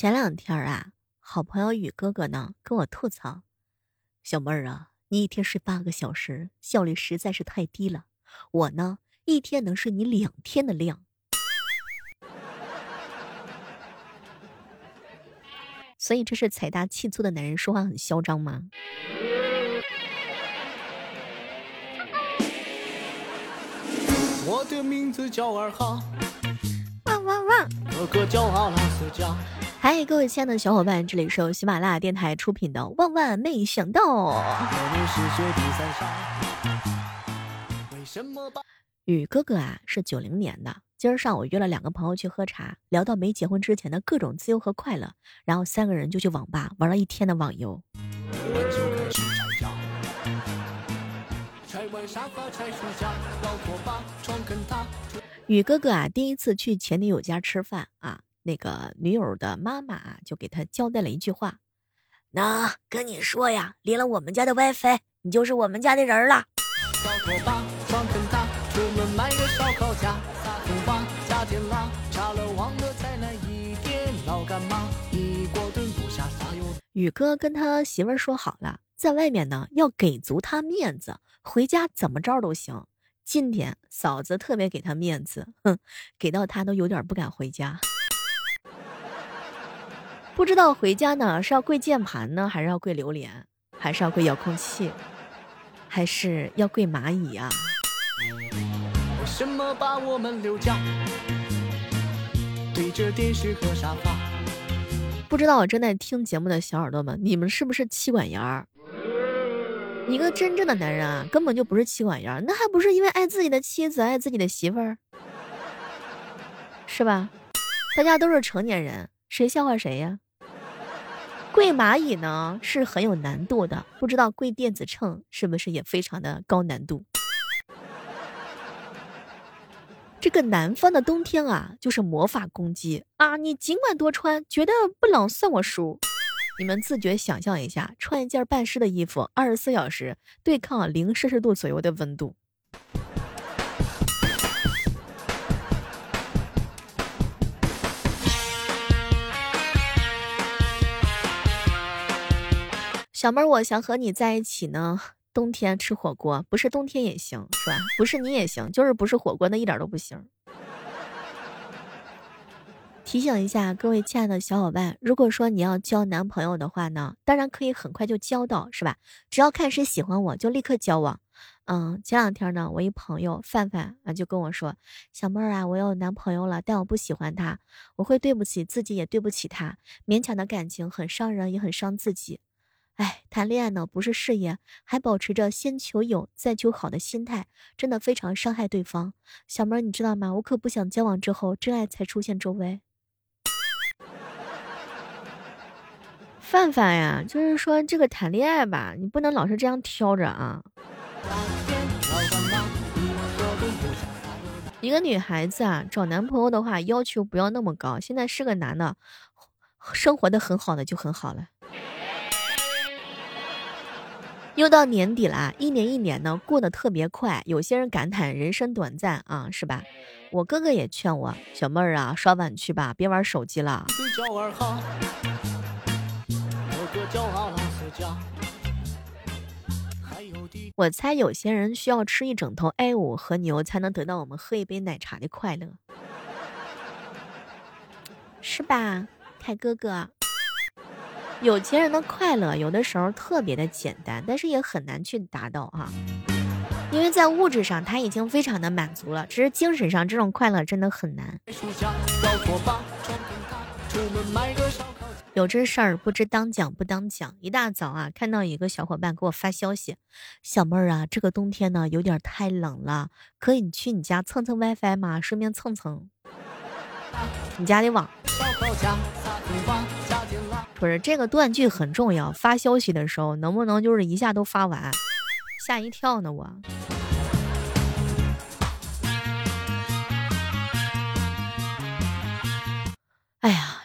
前两天啊，好朋友宇哥哥呢跟我吐槽：“小妹儿啊，你一天睡八个小时，效率实在是太低了。我呢，一天能睡你两天的量。”所以这是财大气粗的男人说话很嚣张吗？我的名字叫二哈，汪汪，哥哥叫阿拉斯加。嗨，各位亲爱的小伙伴，这里是由喜马拉雅电台出品的《万万没想到》。雨哥哥啊，是九零年的。今儿上午约了两个朋友去喝茶，聊到没结婚之前的各种自由和快乐，然后三个人就去网吧玩了一天的网游。宇哥哥啊，第一次去前女友家吃饭啊。那个女友的妈妈啊，就给他交代了一句话：“那跟你说呀，连了我们家的 WiFi，你就是我们家的人了。”宇哥跟他媳妇儿说好了，在外面呢要给足他面子，回家怎么着都行。今天嫂子特别给他面子，哼，给到他都有点不敢回家。不知道回家呢是要跪键盘呢，还是要跪榴莲，还是要跪遥控器，还是要跪蚂蚁呀？为什么把我们留家？对着电视和沙发。不知道我正在听节目的小耳朵们，你们是不是气管炎儿？一个真正的男人啊，根本就不是妻管严，那还不是因为爱自己的妻子，爱自己的媳妇儿，是吧？大家都是成年人，谁笑话谁呀？跪蚂蚁呢是很有难度的，不知道跪电子秤是不是也非常的高难度？这个南方的冬天啊，就是魔法攻击啊！你尽管多穿，觉得不冷算我输。你们自觉想象一下，穿一件半湿的衣服，二十四小时对抗零摄氏度左右的温度。小妹儿，我想和你在一起呢。冬天吃火锅，不是冬天也行，是吧？不是你也行，就是不是火锅，那一点都不行。提醒一下各位亲爱的小伙伴，如果说你要交男朋友的话呢，当然可以很快就交到，是吧？只要看谁喜欢我，就立刻交往。嗯，前两天呢，我一朋友范范啊就跟我说：“小妹儿啊，我有男朋友了，但我不喜欢他，我会对不起自己，也对不起他。勉强的感情很伤人，也很伤自己。”哎，谈恋爱呢不是事业，还保持着先求有再求好的心态，真的非常伤害对方。小妹儿，你知道吗？我可不想交往之后真爱才出现周围。范范呀，就是说这个谈恋爱吧，你不能老是这样挑着啊。一个女孩子啊，找男朋友的话，要求不要那么高。现在是个男的，生活的很好的就很好了。又到年底了，一年一年呢过得特别快。有些人感叹人生短暂啊，是吧？我哥哥也劝我，小妹儿啊，刷碗去吧，别玩手机了。我猜有些人需要吃一整头 A 五和牛，才能得到我们喝一杯奶茶的快乐，是吧，凯哥哥？有钱人的快乐有的时候特别的简单，但是也很难去达到啊，因为在物质上他已经非常的满足了，只是精神上这种快乐真的很难。有这事儿不知当讲不当讲，一大早啊，看到一个小伙伴给我发消息，小妹儿啊，这个冬天呢有点太冷了，可以去你家蹭蹭 WiFi 吗？顺便蹭蹭你家的网。不是这个断句很重要，发消息的时候能不能就是一下都发完？吓一跳呢我。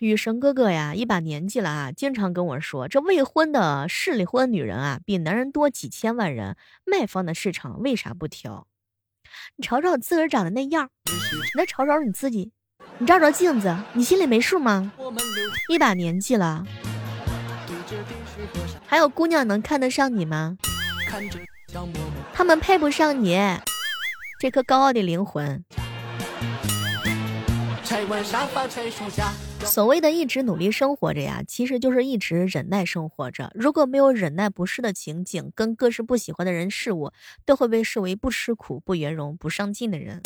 雨神哥哥呀，一把年纪了啊，经常跟我说，这未婚的适离婚女人啊，比男人多几千万人，卖方的市场为啥不挑？你瞅瞅自个儿长得那样，你再瞅瞅你自己。你照照镜子，你心里没数吗？一把年纪了，还有姑娘能看得上你吗？他们配不上你这颗高傲的灵魂。所谓的一直努力生活着呀，其实就是一直忍耐生活着。如果没有忍耐不适的情景，跟各式不喜欢的人事物，都会被视为不吃苦、不圆融、不上进的人。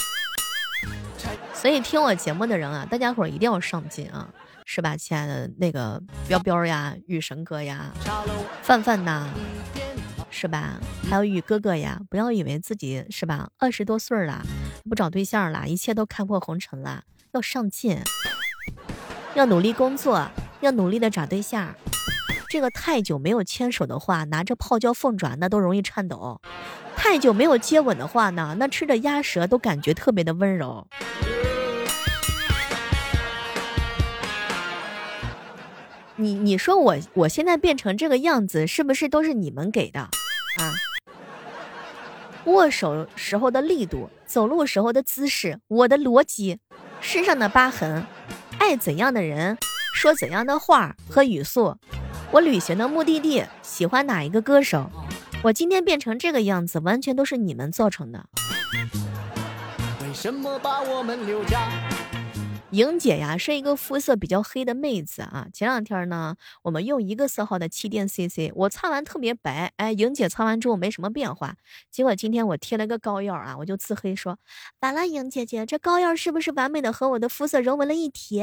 所以听我节目的人啊，大家伙一定要上进啊，是吧，亲爱的那个彪彪呀、雨神哥呀、范范呐，是吧？还有雨哥哥呀，不要以为自己是吧，二十多岁了，不找对象了，一切都看破红尘了，要上进，要努力工作，要努力的找对象。这个太久没有牵手的话，拿着泡椒凤爪那都容易颤抖；太久没有接吻的话呢，那吃着鸭舌都感觉特别的温柔。你你说我我现在变成这个样子，是不是都是你们给的啊？握手时候的力度，走路时候的姿势，我的逻辑，身上的疤痕，爱怎样的人，说怎样的话和语速，我旅行的目的地，喜欢哪一个歌手，我今天变成这个样子，完全都是你们造成的。为什么把我们留下？莹姐呀，是一个肤色比较黑的妹子啊。前两天呢，我们用一个色号的气垫 CC，我擦完特别白，哎，莹姐擦完之后没什么变化。结果今天我贴了个膏药啊，我就自黑说，完了，莹姐姐，这膏药是不是完美的和我的肤色融为了一体？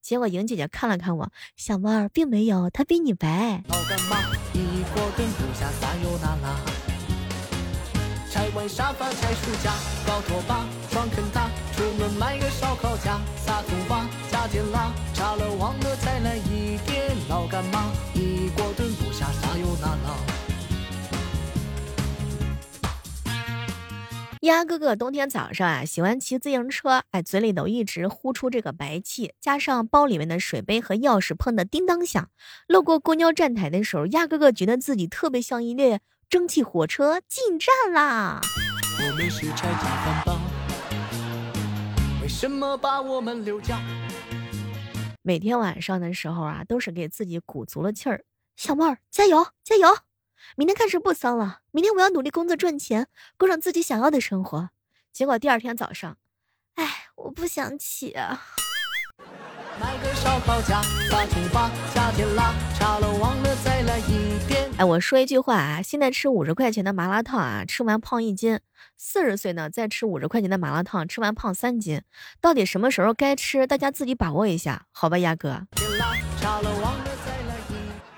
结果莹姐姐看了看我，小妹儿，并没有，她比你白。拆完沙发，拆书架，搞拖把，床坑塌，出门买个烧烤架，撒葱花，加点辣，炸了忘了再来一点，老干妈，一锅炖不下，啥油那辣。鸭哥哥冬天早上啊，喜欢骑自行车，哎，嘴里都一直呼出这个白气，加上包里面的水杯和钥匙碰的叮当响，路过公交站台的时候，鸭哥哥觉得自己特别像一列。蒸汽火车进站啦！我们是拆家饭吧？为什么把我们留下？每天晚上的时候啊，都是给自己鼓足了气儿。小妹儿，加油加油！明天开始不丧了，明天我要努力工作赚钱，过上自己想要的生活。结果第二天早上，哎，我不想起啊。买个烧烤架，把厨房加点辣，差了忘了再来一遍哎，我说一句话啊，现在吃五十块钱的麻辣烫啊，吃完胖一斤；四十岁呢，再吃五十块钱的麻辣烫，吃完胖三斤。到底什么时候该吃？大家自己把握一下，好吧，鸭哥。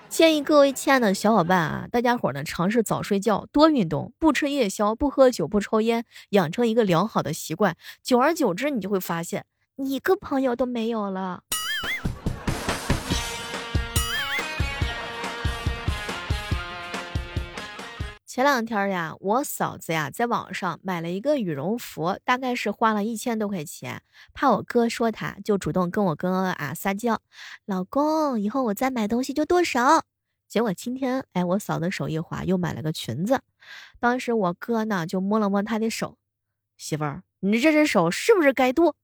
建议各位亲爱的小伙伴啊，大家伙呢尝试早睡觉，多运动，不吃夜宵，不喝酒，不抽烟，养成一个良好的习惯。久而久之，你就会发现你，一个朋友都没有了。前两天呀，我嫂子呀在网上买了一个羽绒服，大概是花了一千多块钱。怕我哥说她，就主动跟我哥啊撒娇：“老公，以后我再买东西就剁手。”结果今天，哎，我嫂子手一滑，又买了个裙子。当时我哥呢就摸了摸她的手：“媳妇儿，你这只手是不是该剁？”“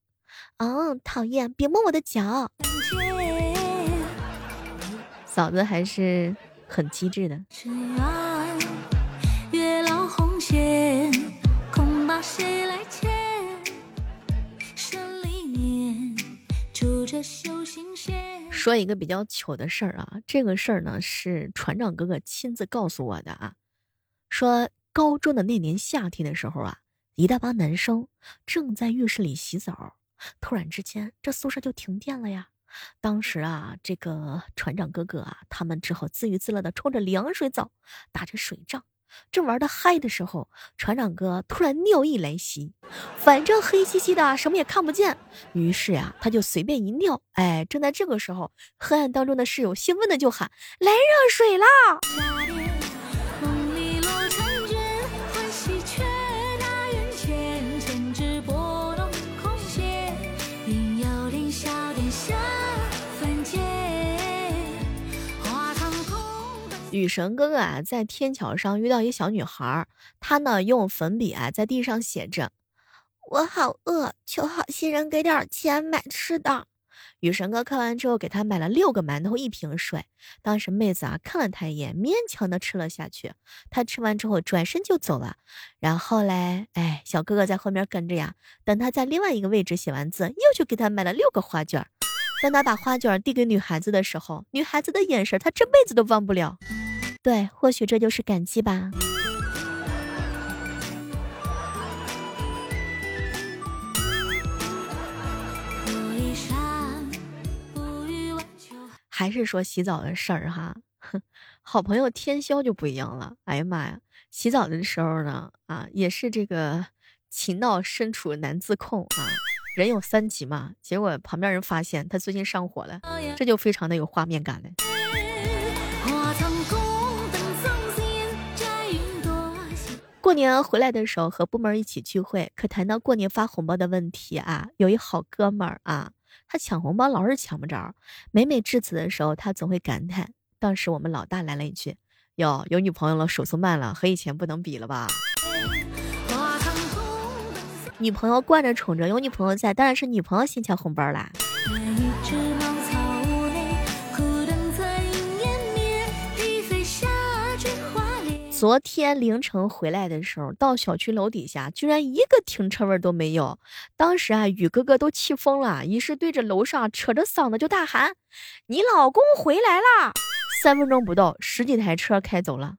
嗯，讨厌，别摸我的脚。”嫂子还是很机智的。说一个比较糗的事儿啊，这个事儿呢是船长哥哥亲自告诉我的啊。说高中的那年夏天的时候啊，一大帮男生正在浴室里洗澡，突然之间这宿舍就停电了呀。当时啊，这个船长哥哥啊，他们只好自娱自乐的冲着凉水澡，打着水仗。正玩的嗨的时候，船长哥突然尿意来袭，反正黑漆漆的，什么也看不见。于是呀，他就随便一尿。哎，正在这个时候，黑暗当中的室友兴奋的就喊：“来热水啦！”雨神哥哥啊，在天桥上遇到一小女孩，她呢用粉笔啊在地上写着：“我好饿，求好心人给点钱买吃的。雨神哥看完之后，给他买了六个馒头，一瓶水。当时妹子啊看了他一眼，勉强的吃了下去。他吃完之后转身就走了。然后嘞，哎，小哥哥在后面跟着呀。等他在另外一个位置写完字，又去给他买了六个花卷。当他把花卷递给女孩子的时候，女孩子的眼神他这辈子都忘不了。对，或许这就是感激吧。还是说洗澡的事儿哈，好朋友天霄就不一样了。哎呀妈呀，洗澡的时候呢，啊，也是这个情到深处难自控啊。人有三急嘛，结果旁边人发现他最近上火了，这就非常的有画面感了。过年回来的时候和部门一起聚会，可谈到过年发红包的问题啊，有一好哥们儿啊。他抢红包老是抢不着，每每至此的时候，他总会感叹。当时我们老大来了一句：“哟，有女朋友了，手速慢了，和以前不能比了吧？”女朋友惯着宠着，有女朋友在，当然是女朋友先抢红包啦。昨天凌晨回来的时候，到小区楼底下，居然一个停车位都没有。当时啊，宇哥哥都气疯了，于是对着楼上扯着嗓子就大喊：“你老公回来啦！”三分钟不到，十几台车开走了。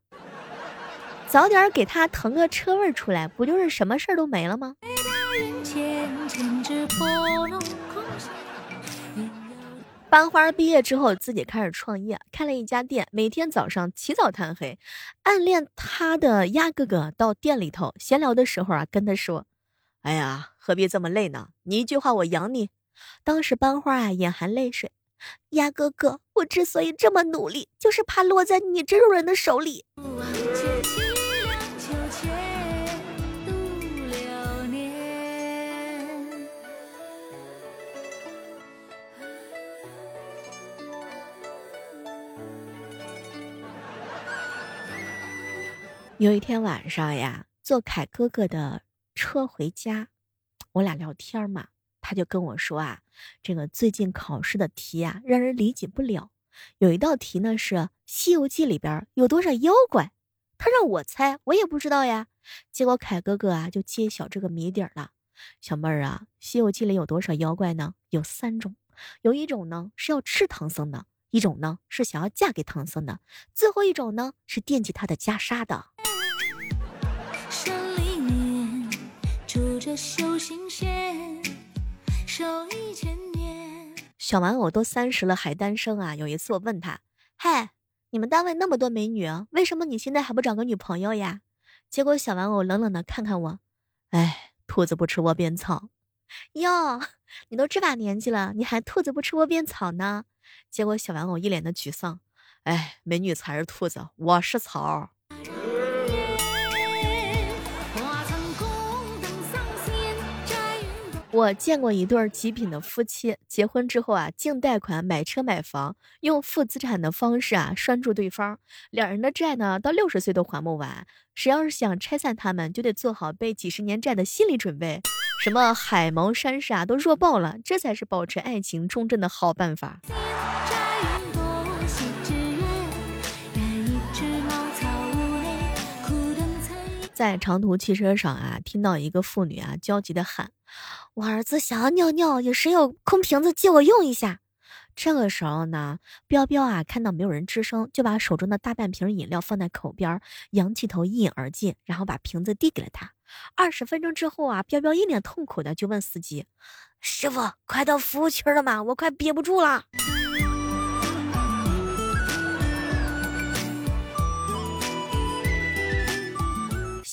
早点给他腾个车位出来，不就是什么事儿都没了吗？班花毕业之后自己开始创业，开了一家店，每天早上起早贪黑。暗恋他的鸭哥哥到店里头闲聊的时候啊，跟他说：“哎呀，何必这么累呢？你一句话我养你。”当时班花啊眼含泪水：“鸭哥哥，我之所以这么努力，就是怕落在你这种人的手里。”有一天晚上呀，坐凯哥哥的车回家，我俩聊天嘛，他就跟我说啊，这个最近考试的题呀，让人理解不了。有一道题呢是《西游记》里边有多少妖怪，他让我猜，我也不知道呀。结果凯哥哥啊就揭晓这个谜底了。小妹儿啊，《西游记》里有多少妖怪呢？有三种，有一种呢是要吃唐僧的，一种呢是想要嫁给唐僧的，最后一种呢是惦记他的袈裟的。手心弦，手一千年小玩偶都三十了还单身啊？有一次我问他：“嗨，你们单位那么多美女，为什么你现在还不找个女朋友呀？”结果小玩偶冷冷的看看我：“哎，兔子不吃窝边草。”哟，你都这把年纪了，你还兔子不吃窝边草呢？结果小玩偶一脸的沮丧：“哎，美女才是兔子，我是草。”我见过一对极品的夫妻，结婚之后啊，净贷款买车买房，用负资产的方式啊拴住对方，两人的债呢到六十岁都还不完。谁要是想拆散他们，就得做好背几十年债的心理准备。什么海盟山誓啊，都弱爆了，这才是保持爱情忠贞的好办法。在长途汽车上啊，听到一个妇女啊焦急的喊：“我儿子想要尿尿，有谁有空瓶子借我用一下？”这个时候呢，彪彪啊看到没有人吱声，就把手中的大半瓶饮料放在口边，仰起头一饮而尽，然后把瓶子递给了他。二十分钟之后啊，彪彪一脸痛苦的就问司机：“师傅，快到服务区了吗？我快憋不住了。”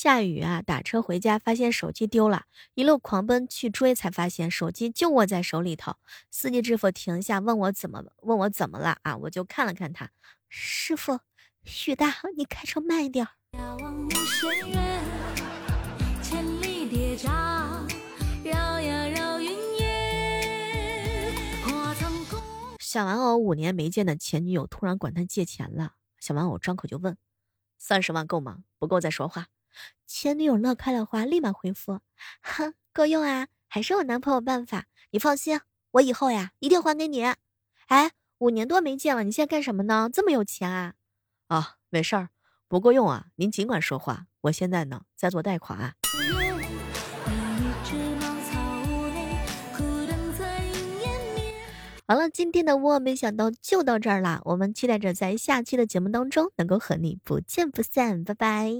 下雨啊，打车回家发现手机丢了，一路狂奔去追，才发现手机就握在手里头。司机师傅停下问我怎么问我怎么了啊？我就看了看他，师傅，雨大，你开车慢一点。小玩偶五年没见的前女友突然管他借钱了，小玩偶张口就问：三十万够吗？不够再说话。前女友乐开了花，立马回复：“哼，够用啊，还是我男朋友办法。你放心，我以后呀一定还给你。哎，五年多没见了，你现在干什么呢？这么有钱啊？啊，没事儿，不够用啊，您尽管说话。我现在呢在做贷款。好了，今天的我没想到就到这儿啦，我们期待着在下期的节目当中能够和你不见不散，拜拜。